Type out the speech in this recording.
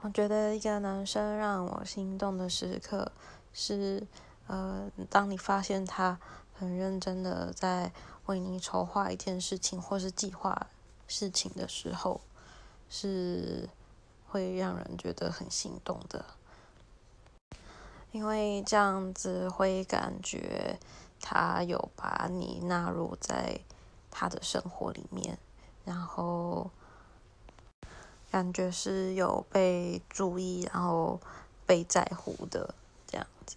我觉得一个男生让我心动的时刻是，呃，当你发现他很认真的在为你筹划一件事情或是计划事情的时候，是会让人觉得很心动的，因为这样子会感觉他有把你纳入在他的生活里面，然后。感觉是有被注意，然后被在乎的这样子。